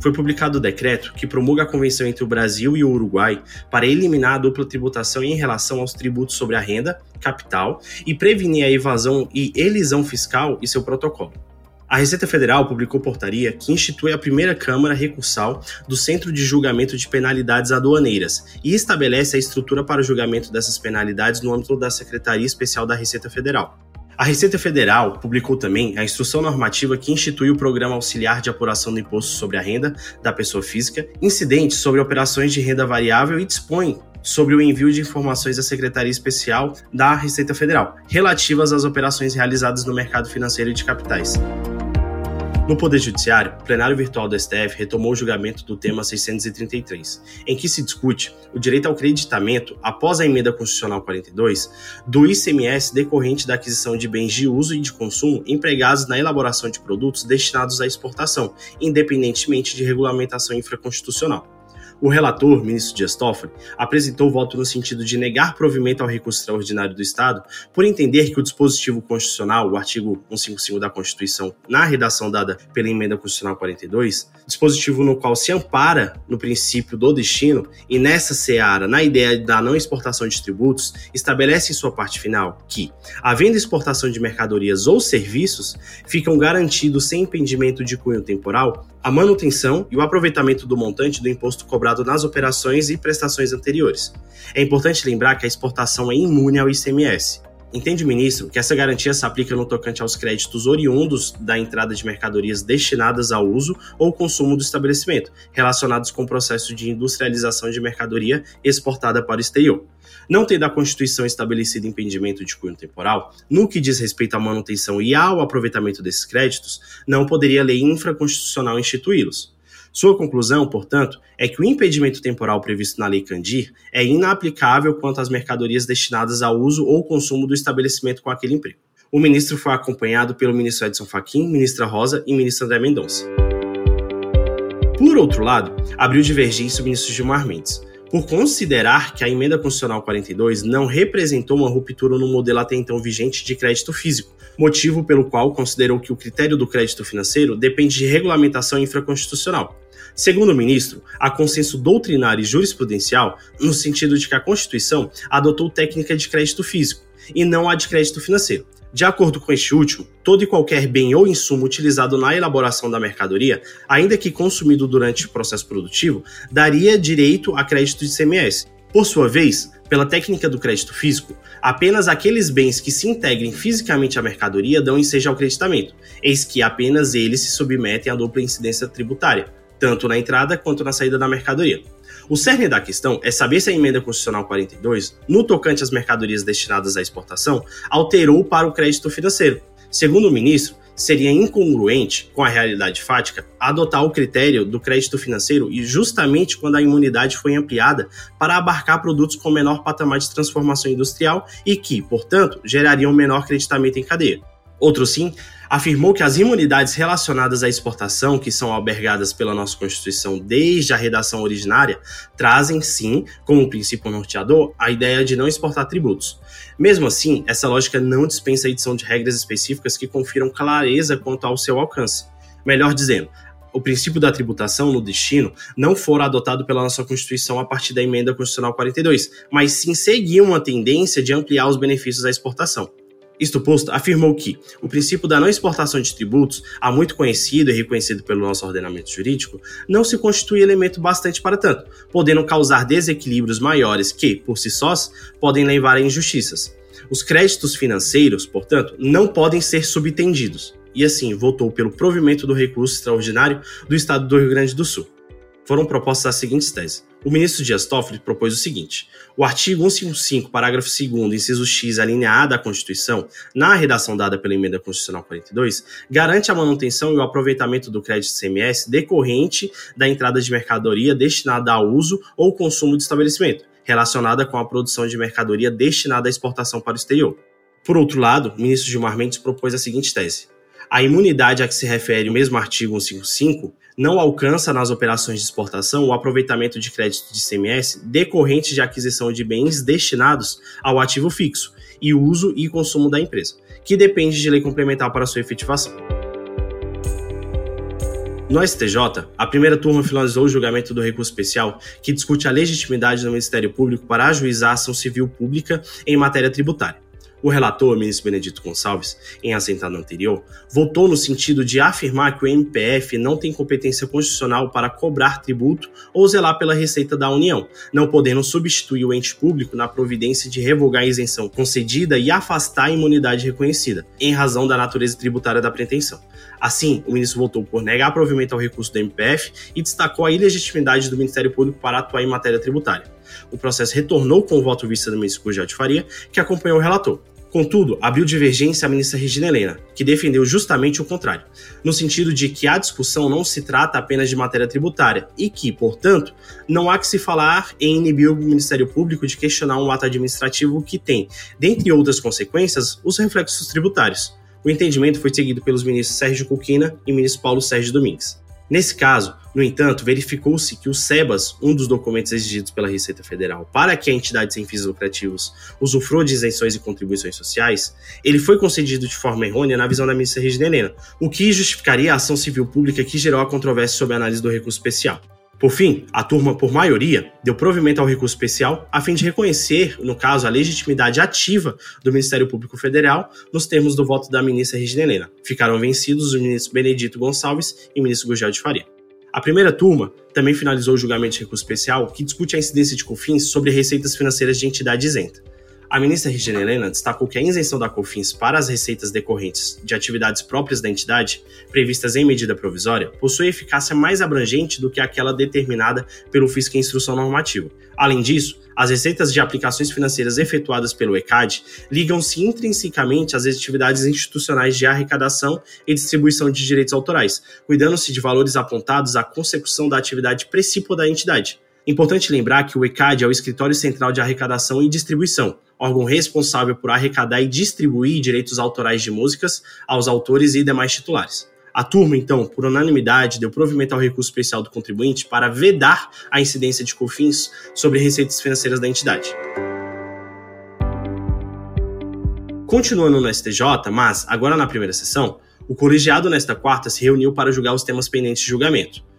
foi publicado o decreto que promulga a convenção entre o Brasil e o Uruguai para eliminar a dupla tributação em relação aos tributos sobre a renda, capital e prevenir a evasão e elisão fiscal e seu protocolo. A Receita Federal publicou portaria que institui a primeira Câmara Recursal do Centro de Julgamento de Penalidades Aduaneiras e estabelece a estrutura para o julgamento dessas penalidades no âmbito da Secretaria Especial da Receita Federal. A Receita Federal publicou também a instrução normativa que institui o Programa Auxiliar de Apuração do Imposto sobre a Renda da Pessoa Física, incidente sobre operações de renda variável e dispõe sobre o envio de informações à Secretaria Especial da Receita Federal, relativas às operações realizadas no mercado financeiro de capitais. No Poder Judiciário, o plenário virtual do STF retomou o julgamento do tema 633, em que se discute o direito ao creditamento, após a emenda constitucional 42, do ICMS decorrente da aquisição de bens de uso e de consumo empregados na elaboração de produtos destinados à exportação, independentemente de regulamentação infraconstitucional. O relator, ministro Dias Toffoli, apresentou voto no sentido de negar provimento ao recurso extraordinário do Estado por entender que o dispositivo constitucional, o artigo 155 da Constituição, na redação dada pela emenda constitucional 42, dispositivo no qual se ampara no princípio do destino e nessa seara, na ideia da não exportação de tributos, estabelece em sua parte final que, havendo exportação de mercadorias ou serviços, ficam garantidos sem impedimento de cunho temporal a manutenção e o aproveitamento do montante do imposto cobrado nas operações e prestações anteriores. É importante lembrar que a exportação é imune ao ICMS. Entende o ministro que essa garantia se aplica no tocante aos créditos oriundos da entrada de mercadorias destinadas ao uso ou consumo do estabelecimento, relacionados com o processo de industrialização de mercadoria exportada para o exterior. Não tendo a Constituição estabelecido impedimento de cunho temporal, no que diz respeito à manutenção e ao aproveitamento desses créditos, não poderia a lei infraconstitucional instituí-los. Sua conclusão, portanto, é que o impedimento temporal previsto na Lei Candir é inaplicável quanto às mercadorias destinadas ao uso ou consumo do estabelecimento com aquele emprego. O ministro foi acompanhado pelo ministro Edson Fachin, ministra Rosa e ministro André Mendonça. Por outro lado, abriu divergência o ministro Gilmar Mendes, por considerar que a emenda constitucional 42 não representou uma ruptura no modelo até então vigente de crédito físico, motivo pelo qual considerou que o critério do crédito financeiro depende de regulamentação infraconstitucional. Segundo o ministro, há consenso doutrinário e jurisprudencial no sentido de que a Constituição adotou técnica de crédito físico e não a de crédito financeiro. De acordo com este último, todo e qualquer bem ou insumo utilizado na elaboração da mercadoria, ainda que consumido durante o processo produtivo, daria direito a crédito de CMS. Por sua vez, pela técnica do crédito físico, apenas aqueles bens que se integrem fisicamente à mercadoria dão ensejo ao creditamento, eis que apenas eles se submetem à dupla incidência tributária, tanto na entrada quanto na saída da mercadoria. O cerne da questão é saber se a emenda constitucional 42, no tocante às mercadorias destinadas à exportação, alterou para o crédito financeiro. Segundo o ministro, seria incongruente com a realidade fática adotar o critério do crédito financeiro e justamente quando a imunidade foi ampliada para abarcar produtos com menor patamar de transformação industrial e que, portanto, gerariam menor creditamento em cadeia. Outro sim afirmou que as imunidades relacionadas à exportação, que são albergadas pela nossa Constituição desde a redação originária, trazem sim, como princípio norteador, a ideia de não exportar tributos. Mesmo assim, essa lógica não dispensa a edição de regras específicas que confiram clareza quanto ao seu alcance. Melhor dizendo, o princípio da tributação no destino não fora adotado pela nossa Constituição a partir da emenda constitucional 42, mas sim seguir uma tendência de ampliar os benefícios da exportação. Isto posto, afirmou que o princípio da não exportação de tributos, há muito conhecido e reconhecido pelo nosso ordenamento jurídico, não se constitui elemento bastante para tanto, podendo causar desequilíbrios maiores que, por si sós, podem levar a injustiças. Os créditos financeiros, portanto, não podem ser subtendidos, e assim votou pelo provimento do recurso extraordinário do Estado do Rio Grande do Sul. Foram propostas as seguintes teses. O ministro Dias Toffoli propôs o seguinte: o artigo 155, parágrafo 2, inciso X, a da Constituição, na redação dada pela emenda constitucional 42, garante a manutenção e o aproveitamento do crédito CMS decorrente da entrada de mercadoria destinada ao uso ou consumo do estabelecimento, relacionada com a produção de mercadoria destinada à exportação para o exterior. Por outro lado, o ministro Gilmar Mendes propôs a seguinte tese: a imunidade a que se refere o mesmo artigo 155 não alcança nas operações de exportação o aproveitamento de crédito de CMS decorrente de aquisição de bens destinados ao ativo fixo e uso e consumo da empresa, que depende de lei complementar para sua efetivação. No STJ, a primeira turma finalizou o julgamento do recurso especial que discute a legitimidade do Ministério Público para ajuizar ação civil pública em matéria tributária. O relator, ministro Benedito Gonçalves, em assentado anterior, votou no sentido de afirmar que o MPF não tem competência constitucional para cobrar tributo ou zelar pela receita da União, não podendo substituir o ente público na providência de revogar a isenção concedida e afastar a imunidade reconhecida, em razão da natureza tributária da pretensão. Assim, o ministro votou por negar provimento ao recurso do MPF e destacou a ilegitimidade do Ministério Público para atuar em matéria tributária. O processo retornou com o voto vista do ministro Gurgel de Faria, que acompanhou o relator. Contudo, abriu divergência a ministra Regina Helena, que defendeu justamente o contrário, no sentido de que a discussão não se trata apenas de matéria tributária e que, portanto, não há que se falar em inibir o Ministério Público de questionar um ato administrativo que tem, dentre outras consequências, os reflexos tributários. O entendimento foi seguido pelos ministros Sérgio Cuquina e ministro Paulo Sérgio Domingues. Nesse caso, no entanto, verificou-se que o SEBAS, um dos documentos exigidos pela Receita Federal para que a entidade sem fins lucrativos usufrua de isenções e contribuições sociais, ele foi concedido de forma errônea na visão da ministra Regina Helena, o que justificaria a ação civil pública que gerou a controvérsia sobre a análise do recurso especial. Por fim, a turma, por maioria, deu provimento ao recurso especial a fim de reconhecer, no caso, a legitimidade ativa do Ministério Público Federal nos termos do voto da ministra Regina Helena. Ficaram vencidos os ministros Benedito Gonçalves e ministro Gugel de Faria. A primeira turma também finalizou o julgamento de recurso especial que discute a incidência de COFINS sobre receitas financeiras de entidade isenta. A ministra Regina Helena destacou que a isenção da COFINS para as receitas decorrentes de atividades próprias da entidade, previstas em medida provisória, possui eficácia mais abrangente do que aquela determinada pelo fisco em instrução normativa. Além disso, as receitas de aplicações financeiras efetuadas pelo ECAD ligam-se intrinsecamente às atividades institucionais de arrecadação e distribuição de direitos autorais, cuidando-se de valores apontados à consecução da atividade principal da entidade. Importante lembrar que o ECAD é o Escritório Central de Arrecadação e Distribuição, órgão responsável por arrecadar e distribuir direitos autorais de músicas aos autores e demais titulares. A turma, então, por unanimidade, deu provimento ao recurso especial do contribuinte para vedar a incidência de COFINS sobre receitas financeiras da entidade. Continuando no STJ, mas agora na primeira sessão, o colegiado nesta quarta se reuniu para julgar os temas pendentes de julgamento.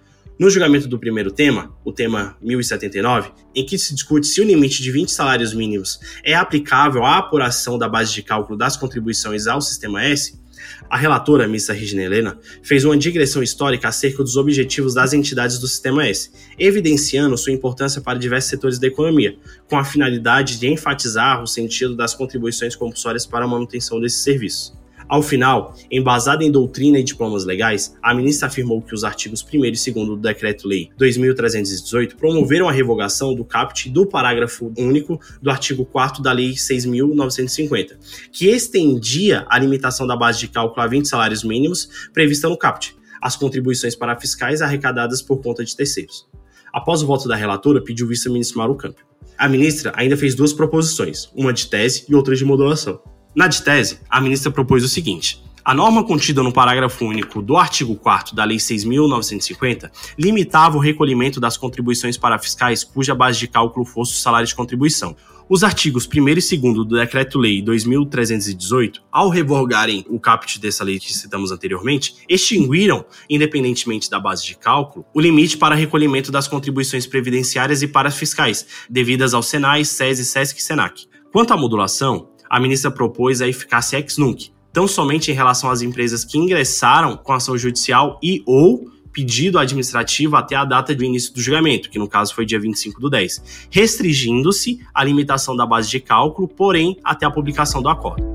No julgamento do primeiro tema, o tema 1079, em que se discute se o limite de 20 salários mínimos é aplicável à apuração da base de cálculo das contribuições ao Sistema S, a relatora, Missa Regina Helena, fez uma digressão histórica acerca dos objetivos das entidades do Sistema S, evidenciando sua importância para diversos setores da economia, com a finalidade de enfatizar o sentido das contribuições compulsórias para a manutenção desses serviços. Ao final, embasada em doutrina e diplomas legais, a ministra afirmou que os artigos 1 e 2 do Decreto-Lei 2318 promoveram a revogação do caput do parágrafo único do artigo 4 da Lei 6.950, que estendia a limitação da base de cálculo a 20 salários mínimos prevista no caput, as contribuições para fiscais arrecadadas por conta de terceiros. Após o voto da relatora, pediu o vice-ministro Mauro Campio. A ministra ainda fez duas proposições, uma de tese e outra de modulação. Na de tese, a ministra propôs o seguinte: a norma contida no parágrafo único do artigo 4 da Lei 6.950 limitava o recolhimento das contribuições para fiscais cuja base de cálculo fosse o salário de contribuição. Os artigos 1 e 2 do Decreto-Lei 2.318, ao revogarem o caput dessa lei que citamos anteriormente, extinguiram, independentemente da base de cálculo, o limite para recolhimento das contribuições previdenciárias e para fiscais, devidas ao Senai, SESI, SESC e SENAC. Quanto à modulação, a ministra propôs a eficácia ex nunc, tão somente em relação às empresas que ingressaram com ação judicial e ou pedido administrativo até a data do início do julgamento, que no caso foi dia 25 do 10, restringindo-se a limitação da base de cálculo, porém até a publicação do acordo.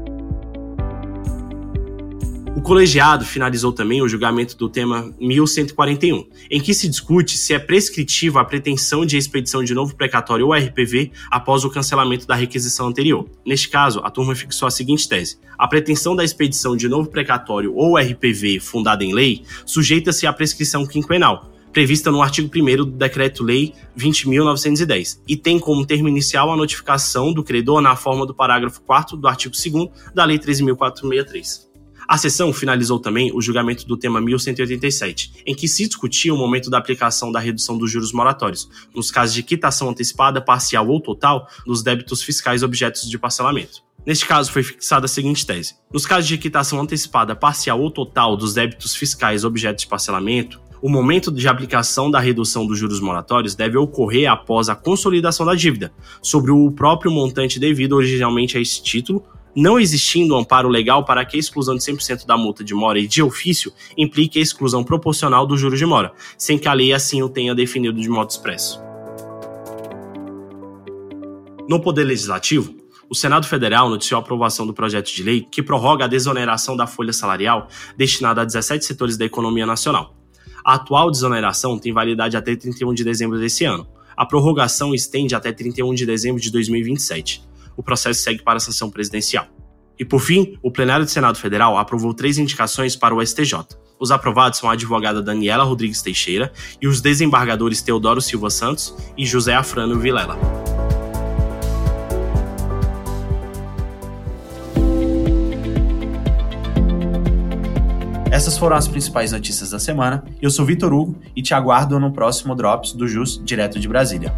O colegiado finalizou também o julgamento do tema 1141, em que se discute se é prescritiva a pretensão de expedição de novo precatório ou RPV após o cancelamento da requisição anterior. Neste caso, a turma fixou a seguinte tese: a pretensão da expedição de novo precatório ou RPV fundada em lei sujeita-se à prescrição quinquenal, prevista no artigo 1 do Decreto-Lei 20.910, e tem como termo inicial a notificação do credor na forma do parágrafo 4 do artigo 2 da Lei 13.463. A sessão finalizou também o julgamento do tema 1187, em que se discutia o momento da aplicação da redução dos juros moratórios, nos casos de quitação antecipada, parcial ou total, dos débitos fiscais objetos de parcelamento. Neste caso, foi fixada a seguinte tese: nos casos de quitação antecipada, parcial ou total dos débitos fiscais objetos de parcelamento, o momento de aplicação da redução dos juros moratórios deve ocorrer após a consolidação da dívida, sobre o próprio montante devido originalmente a esse título não existindo amparo legal para que a exclusão de 100% da multa de mora e de ofício implique a exclusão proporcional do juros de mora, sem que a lei assim o tenha definido de modo expresso. No Poder Legislativo, o Senado Federal noticiou a aprovação do projeto de lei que prorroga a desoneração da folha salarial destinada a 17 setores da economia nacional. A atual desoneração tem validade até 31 de dezembro desse ano. A prorrogação estende até 31 de dezembro de 2027 o processo segue para a sanção presidencial. E por fim, o plenário do Senado Federal aprovou três indicações para o STJ. Os aprovados são a advogada Daniela Rodrigues Teixeira e os desembargadores Teodoro Silva Santos e José Afrânio Vilela. Essas foram as principais notícias da semana. Eu sou Vitor Hugo e te aguardo no próximo Drops do JUS, direto de Brasília.